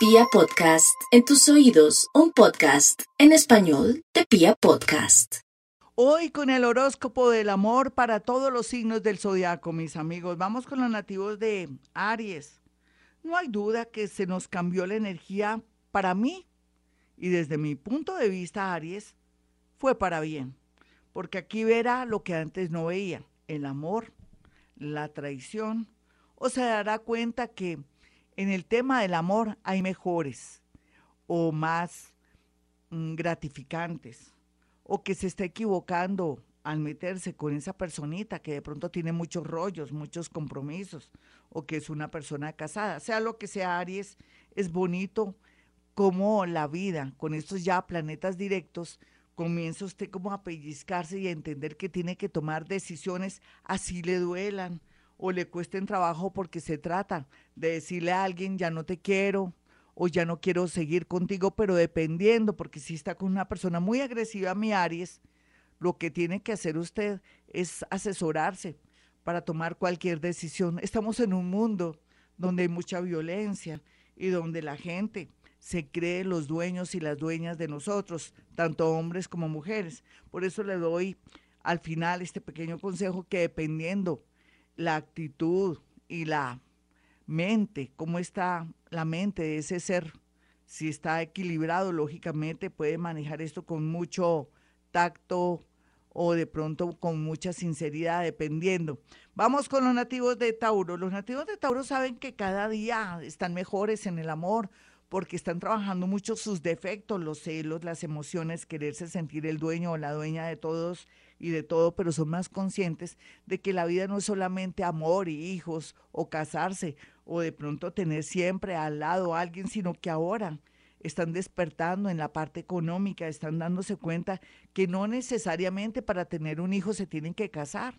Pia Podcast, en tus oídos, un podcast en español de Pia Podcast. Hoy con el horóscopo del amor para todos los signos del zodiaco, mis amigos. Vamos con los nativos de Aries. No hay duda que se nos cambió la energía para mí y desde mi punto de vista, Aries, fue para bien, porque aquí verá lo que antes no veía, el amor, la traición, o se dará cuenta que en el tema del amor hay mejores o más mm, gratificantes o que se está equivocando al meterse con esa personita que de pronto tiene muchos rollos, muchos compromisos o que es una persona casada. Sea lo que sea, Aries, es bonito como la vida con estos ya planetas directos comienza usted como a pellizcarse y a entender que tiene que tomar decisiones así le duelan, o le cuesten trabajo porque se trata de decirle a alguien ya no te quiero o ya no quiero seguir contigo, pero dependiendo, porque si está con una persona muy agresiva, mi Aries, lo que tiene que hacer usted es asesorarse para tomar cualquier decisión. Estamos en un mundo donde hay mucha violencia y donde la gente se cree los dueños y las dueñas de nosotros, tanto hombres como mujeres. Por eso le doy al final este pequeño consejo que dependiendo la actitud y la mente, cómo está la mente de ese ser. Si está equilibrado, lógicamente puede manejar esto con mucho tacto o de pronto con mucha sinceridad, dependiendo. Vamos con los nativos de Tauro. Los nativos de Tauro saben que cada día están mejores en el amor porque están trabajando mucho sus defectos, los celos, las emociones, quererse sentir el dueño o la dueña de todos y de todo, pero son más conscientes de que la vida no es solamente amor y hijos o casarse o de pronto tener siempre al lado a alguien, sino que ahora están despertando en la parte económica, están dándose cuenta que no necesariamente para tener un hijo se tienen que casar,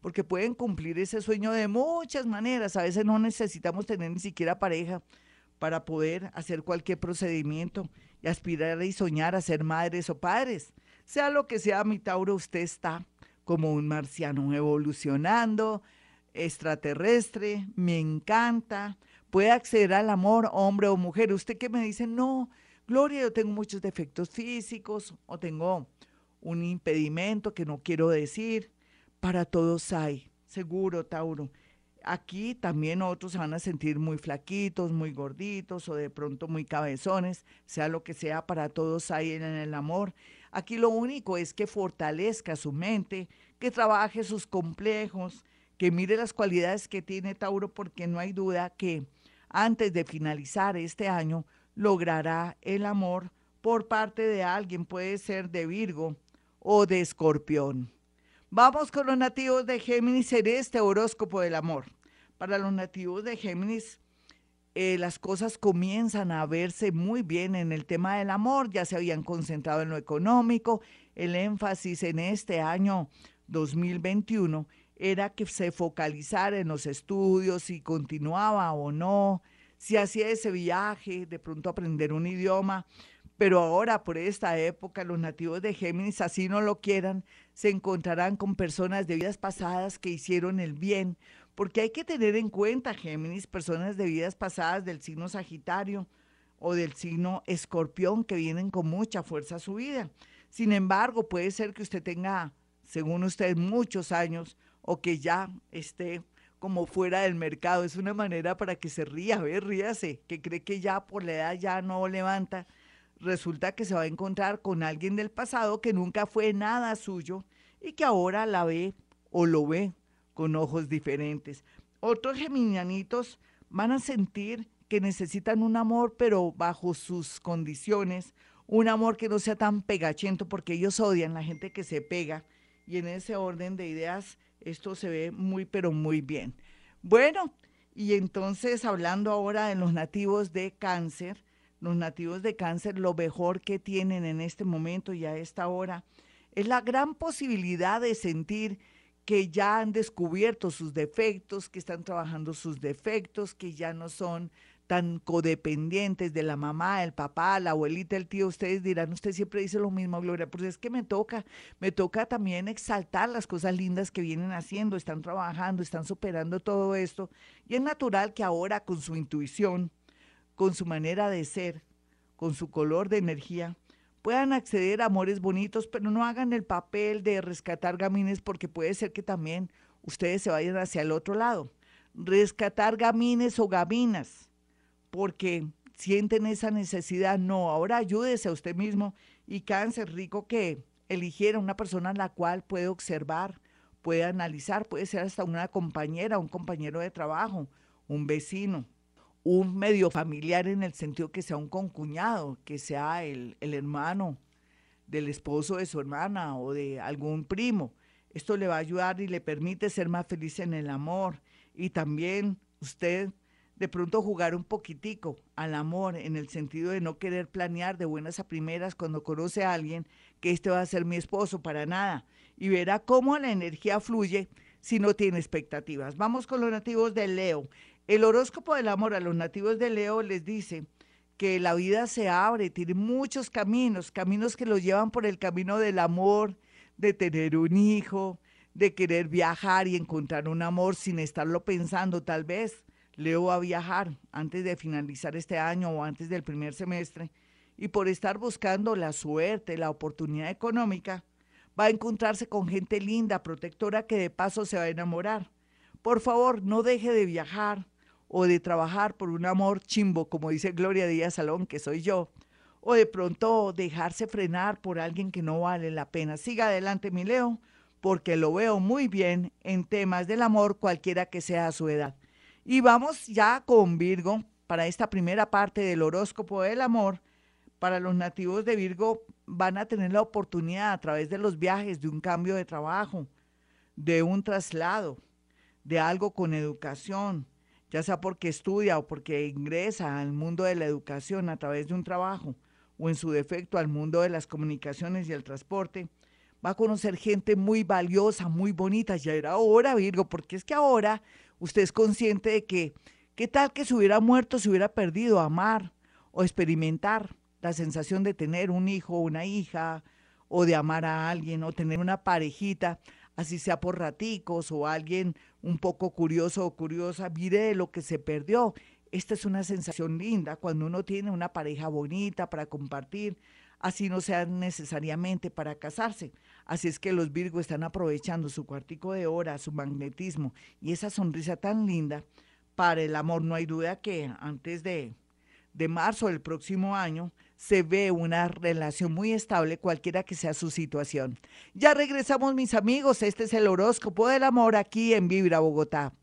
porque pueden cumplir ese sueño de muchas maneras. A veces no necesitamos tener ni siquiera pareja para poder hacer cualquier procedimiento y aspirar y soñar a ser madres o padres. Sea lo que sea, mi Tauro, usted está como un marciano evolucionando, extraterrestre, me encanta, puede acceder al amor, hombre o mujer. Usted que me dice, no, Gloria, yo tengo muchos defectos físicos o tengo un impedimento que no quiero decir. Para todos hay, seguro, Tauro. Aquí también otros se van a sentir muy flaquitos, muy gorditos o de pronto muy cabezones, sea lo que sea, para todos hay en el amor. Aquí lo único es que fortalezca su mente, que trabaje sus complejos, que mire las cualidades que tiene Tauro, porque no hay duda que antes de finalizar este año logrará el amor por parte de alguien, puede ser de Virgo o de Escorpión. Vamos con los nativos de Géminis en este horóscopo del amor. Para los nativos de Géminis, eh, las cosas comienzan a verse muy bien en el tema del amor, ya se habían concentrado en lo económico, el énfasis en este año 2021 era que se focalizara en los estudios, si continuaba o no, si hacía ese viaje, de pronto aprender un idioma, pero ahora por esta época los nativos de Géminis, así no lo quieran, se encontrarán con personas de vidas pasadas que hicieron el bien, porque hay que tener en cuenta, Géminis, personas de vidas pasadas del signo Sagitario o del signo Escorpión que vienen con mucha fuerza a su vida. Sin embargo, puede ser que usted tenga, según usted, muchos años o que ya esté como fuera del mercado. Es una manera para que se ría, ver, ríase, que cree que ya por la edad ya no levanta resulta que se va a encontrar con alguien del pasado que nunca fue nada suyo y que ahora la ve o lo ve con ojos diferentes. Otros geminianitos van a sentir que necesitan un amor, pero bajo sus condiciones, un amor que no sea tan pegachento, porque ellos odian la gente que se pega. Y en ese orden de ideas, esto se ve muy, pero muy bien. Bueno, y entonces hablando ahora de los nativos de cáncer, los nativos de cáncer lo mejor que tienen en este momento y a esta hora es la gran posibilidad de sentir que ya han descubierto sus defectos, que están trabajando sus defectos, que ya no son tan codependientes de la mamá, el papá, la abuelita, el tío. Ustedes dirán, usted siempre dice lo mismo, Gloria, pues es que me toca, me toca también exaltar las cosas lindas que vienen haciendo, están trabajando, están superando todo esto. Y es natural que ahora con su intuición, con su manera de ser, con su color de energía, puedan acceder a amores bonitos, pero no hagan el papel de rescatar gamines porque puede ser que también ustedes se vayan hacia el otro lado. Rescatar gamines o gaminas, porque sienten esa necesidad. No, ahora ayúdese a usted mismo y cáncer rico que eligiera una persona a la cual puede observar, puede analizar, puede ser hasta una compañera, un compañero de trabajo, un vecino, un medio familiar en el sentido que sea un concuñado, que sea el, el hermano del esposo de su hermana o de algún primo. Esto le va a ayudar y le permite ser más feliz en el amor. Y también usted de pronto jugar un poquitico al amor en el sentido de no querer planear de buenas a primeras cuando conoce a alguien que este va a ser mi esposo para nada y verá cómo la energía fluye si no tiene expectativas. Vamos con los nativos de Leo. El horóscopo del amor a los nativos de Leo les dice que la vida se abre, tiene muchos caminos, caminos que los llevan por el camino del amor, de tener un hijo, de querer viajar y encontrar un amor sin estarlo pensando tal vez Leo va a viajar antes de finalizar este año o antes del primer semestre y por estar buscando la suerte, la oportunidad económica, va a encontrarse con gente linda, protectora, que de paso se va a enamorar. Por favor, no deje de viajar o de trabajar por un amor chimbo, como dice Gloria Díaz Salón, que soy yo, o de pronto dejarse frenar por alguien que no vale la pena. Siga adelante, mi Leo, porque lo veo muy bien en temas del amor, cualquiera que sea su edad. Y vamos ya con Virgo para esta primera parte del horóscopo del amor. Para los nativos de Virgo van a tener la oportunidad a través de los viajes, de un cambio de trabajo, de un traslado, de algo con educación, ya sea porque estudia o porque ingresa al mundo de la educación a través de un trabajo o en su defecto al mundo de las comunicaciones y el transporte, va a conocer gente muy valiosa, muy bonita. Ya era hora, Virgo, porque es que ahora usted es consciente de que, ¿qué tal que se hubiera muerto, se hubiera perdido amar o experimentar la sensación de tener un hijo o una hija, o de amar a alguien, o tener una parejita, así sea por raticos, o alguien un poco curioso o curiosa, mire lo que se perdió. Esta es una sensación linda cuando uno tiene una pareja bonita para compartir, así no sea necesariamente para casarse. Así es que los Virgo están aprovechando su cuartico de hora, su magnetismo y esa sonrisa tan linda para el amor. No hay duda que antes de, de marzo del próximo año se ve una relación muy estable, cualquiera que sea su situación. Ya regresamos, mis amigos. Este es el horóscopo del amor aquí en Vibra Bogotá.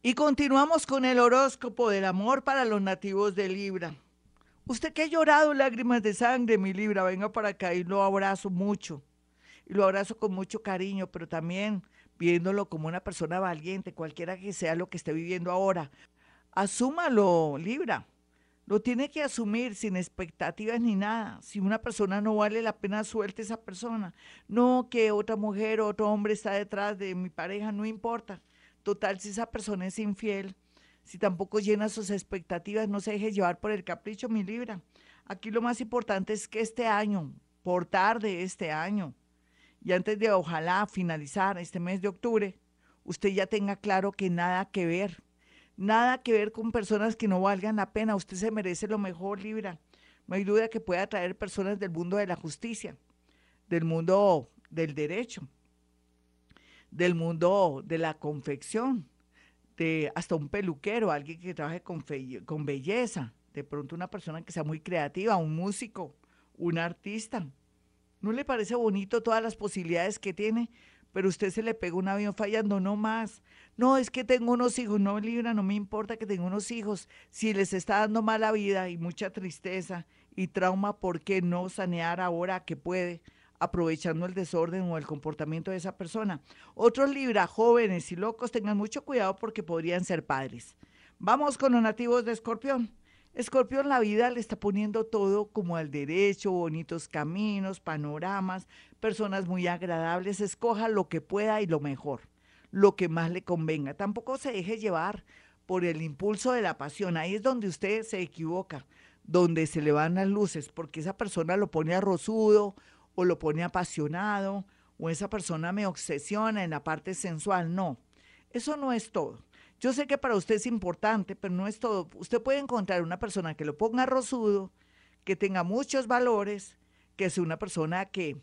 Y continuamos con el horóscopo del amor para los nativos de Libra. Usted que ha llorado lágrimas de sangre, mi Libra, venga para acá y lo abrazo mucho. Y lo abrazo con mucho cariño, pero también viéndolo como una persona valiente, cualquiera que sea lo que esté viviendo ahora. Asúmalo, Libra. Lo tiene que asumir sin expectativas ni nada. Si una persona no vale la pena, suelte esa persona. No que otra mujer o otro hombre está detrás de mi pareja, no importa. Total, si esa persona es infiel, si tampoco llena sus expectativas, no se deje llevar por el capricho, mi libra. Aquí lo más importante es que este año, por tarde este año, y antes de ojalá finalizar este mes de octubre, usted ya tenga claro que nada que ver, nada que ver con personas que no valgan la pena. Usted se merece lo mejor, Libra. No hay duda que puede atraer personas del mundo de la justicia, del mundo del derecho, del mundo de la confección, de hasta un peluquero, alguien que trabaje con, con belleza, de pronto una persona que sea muy creativa, un músico, un artista. ¿No le parece bonito todas las posibilidades que tiene? Pero usted se le pega un avión fallando, no más. No, es que tengo unos hijos, no, Libra, no me importa que tenga unos hijos. Si les está dando mala vida y mucha tristeza y trauma, ¿por qué no sanear ahora que puede? aprovechando el desorden o el comportamiento de esa persona. Otros Libra, jóvenes y locos, tengan mucho cuidado porque podrían ser padres. Vamos con los nativos de Escorpión. Escorpión la vida le está poniendo todo como al derecho, bonitos caminos, panoramas, personas muy agradables. Escoja lo que pueda y lo mejor, lo que más le convenga. Tampoco se deje llevar por el impulso de la pasión. Ahí es donde usted se equivoca, donde se le van las luces, porque esa persona lo pone arrozudo o lo pone apasionado o esa persona me obsesiona en la parte sensual. No, eso no es todo. Yo sé que para usted es importante, pero no es todo. Usted puede encontrar una persona que lo ponga rosudo, que tenga muchos valores, que sea una persona que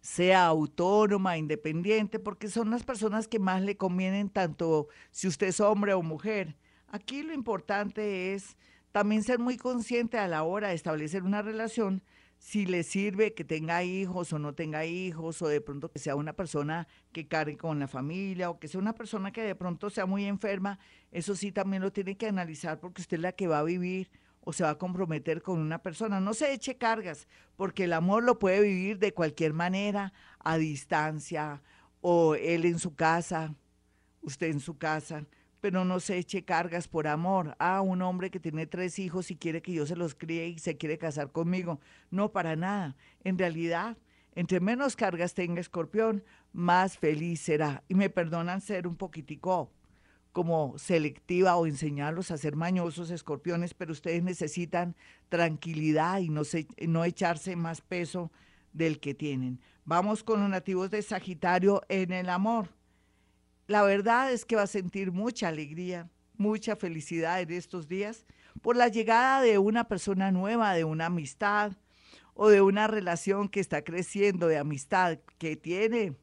sea autónoma, independiente, porque son las personas que más le convienen tanto si usted es hombre o mujer. Aquí lo importante es también ser muy consciente a la hora de establecer una relación, si le sirve que tenga hijos o no tenga hijos, o de pronto que sea una persona que cargue con la familia, o que sea una persona que de pronto sea muy enferma, eso sí también lo tiene que analizar porque usted es la que va a vivir o se va a comprometer con una persona. No se eche cargas, porque el amor lo puede vivir de cualquier manera, a distancia, o él en su casa, usted en su casa, pero no se eche cargas por amor. Ah, un hombre que tiene tres hijos y quiere que yo se los críe y se quiere casar conmigo. No, para nada. En realidad, entre menos cargas tenga escorpión, más feliz será. Y me perdonan ser un poquitico como selectiva o enseñarlos a ser mañosos escorpiones, pero ustedes necesitan tranquilidad y no, no echarse más peso del que tienen. Vamos con los nativos de Sagitario en el amor. La verdad es que va a sentir mucha alegría, mucha felicidad en estos días por la llegada de una persona nueva, de una amistad o de una relación que está creciendo de amistad, que tiene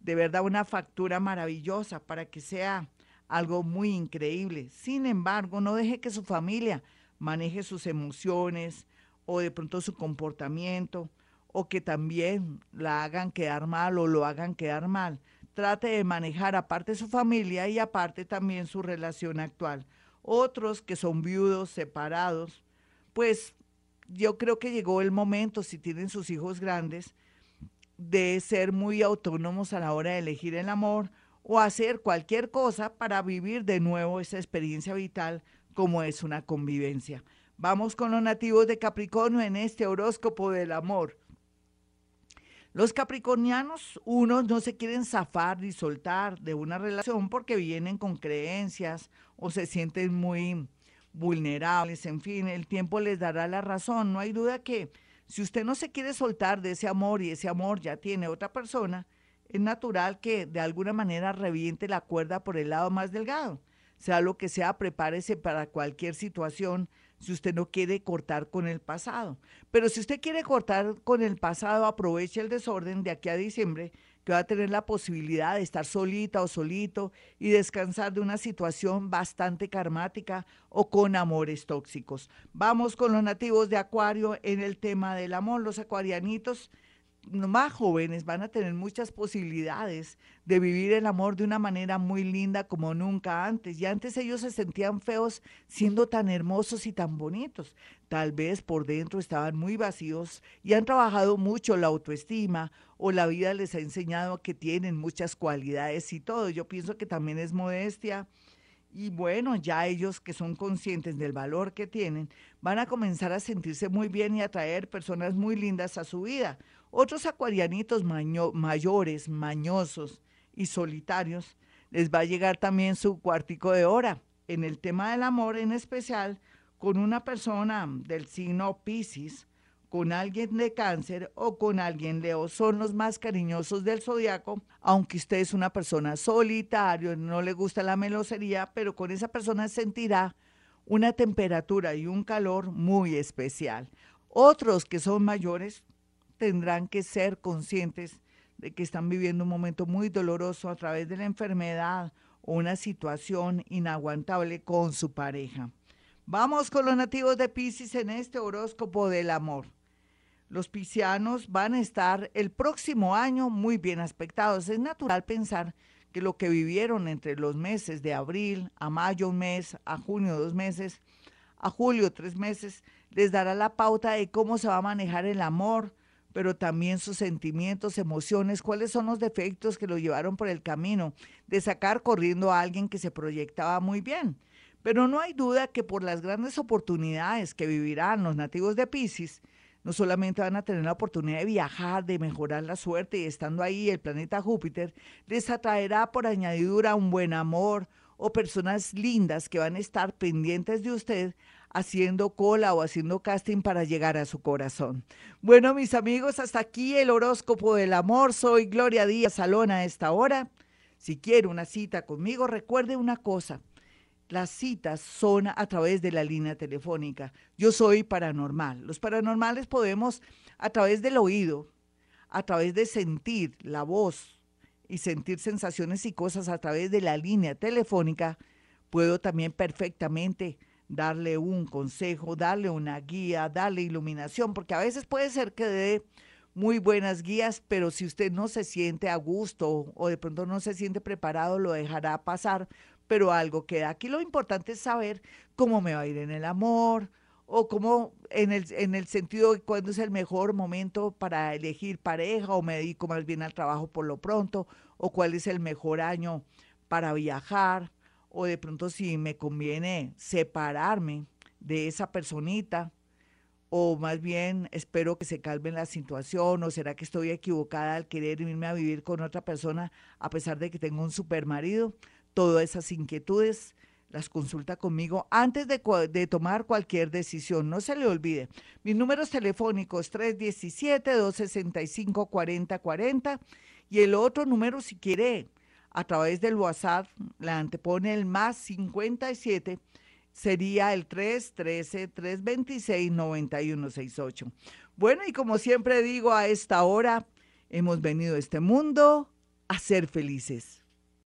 de verdad una factura maravillosa para que sea algo muy increíble. Sin embargo, no deje que su familia maneje sus emociones o de pronto su comportamiento o que también la hagan quedar mal o lo hagan quedar mal. Trate de manejar aparte su familia y aparte también su relación actual. Otros que son viudos, separados, pues yo creo que llegó el momento, si tienen sus hijos grandes, de ser muy autónomos a la hora de elegir el amor o hacer cualquier cosa para vivir de nuevo esa experiencia vital como es una convivencia. Vamos con los nativos de Capricornio en este horóscopo del amor. Los capricornianos, unos no se quieren zafar ni soltar de una relación porque vienen con creencias o se sienten muy vulnerables, en fin, el tiempo les dará la razón. No hay duda que si usted no se quiere soltar de ese amor y ese amor ya tiene otra persona, es natural que de alguna manera reviente la cuerda por el lado más delgado. Sea lo que sea, prepárese para cualquier situación si usted no quiere cortar con el pasado. Pero si usted quiere cortar con el pasado, aproveche el desorden de aquí a diciembre, que va a tener la posibilidad de estar solita o solito y descansar de una situación bastante karmática o con amores tóxicos. Vamos con los nativos de Acuario en el tema del amor. Los acuarianitos más jóvenes van a tener muchas posibilidades de vivir el amor de una manera muy linda como nunca antes. Y antes ellos se sentían feos siendo tan hermosos y tan bonitos. Tal vez por dentro estaban muy vacíos y han trabajado mucho la autoestima o la vida les ha enseñado que tienen muchas cualidades y todo. Yo pienso que también es modestia. Y bueno, ya ellos que son conscientes del valor que tienen, van a comenzar a sentirse muy bien y a traer personas muy lindas a su vida. Otros acuarianitos mayores, mañosos y solitarios, les va a llegar también su cuartico de hora. En el tema del amor en especial, con una persona del signo Pisces, con alguien de cáncer o con alguien Leo. Son los más cariñosos del zodiaco, aunque usted es una persona solitario, no le gusta la melosería, pero con esa persona sentirá una temperatura y un calor muy especial. Otros que son mayores tendrán que ser conscientes de que están viviendo un momento muy doloroso a través de la enfermedad o una situación inaguantable con su pareja. Vamos con los nativos de Pisces en este horóscopo del amor. Los piscianos van a estar el próximo año muy bien aspectados. Es natural pensar que lo que vivieron entre los meses de abril a mayo un mes, a junio dos meses, a julio tres meses, les dará la pauta de cómo se va a manejar el amor, pero también sus sentimientos, emociones, cuáles son los defectos que lo llevaron por el camino de sacar corriendo a alguien que se proyectaba muy bien. Pero no hay duda que por las grandes oportunidades que vivirán los nativos de Pisces, no solamente van a tener la oportunidad de viajar, de mejorar la suerte y estando ahí el planeta Júpiter, les atraerá por añadidura un buen amor o personas lindas que van a estar pendientes de usted haciendo cola o haciendo casting para llegar a su corazón. Bueno, mis amigos, hasta aquí el horóscopo del amor. Soy Gloria Díaz Salón a esta hora. Si quiere una cita conmigo, recuerde una cosa. Las citas son a través de la línea telefónica. Yo soy paranormal. Los paranormales podemos, a través del oído, a través de sentir la voz y sentir sensaciones y cosas a través de la línea telefónica, puedo también perfectamente darle un consejo, darle una guía, darle iluminación, porque a veces puede ser que dé muy buenas guías, pero si usted no se siente a gusto o de pronto no se siente preparado, lo dejará pasar, pero algo queda. Aquí lo importante es saber cómo me va a ir en el amor o cómo en el, en el sentido de cuándo es el mejor momento para elegir pareja o me dedico más bien al trabajo por lo pronto o cuál es el mejor año para viajar o de pronto si me conviene separarme de esa personita o más bien espero que se calme la situación o será que estoy equivocada al querer irme a vivir con otra persona a pesar de que tengo un super marido. Todas esas inquietudes las consulta conmigo antes de, de, tomar cualquier decisión. No se le olvide. Mis números telefónicos 317-265-4040 y el otro número si quiere a través del WhatsApp, la antepone el más 57, sería el 313-326-9168. Bueno, y como siempre digo, a esta hora hemos venido a este mundo a ser felices.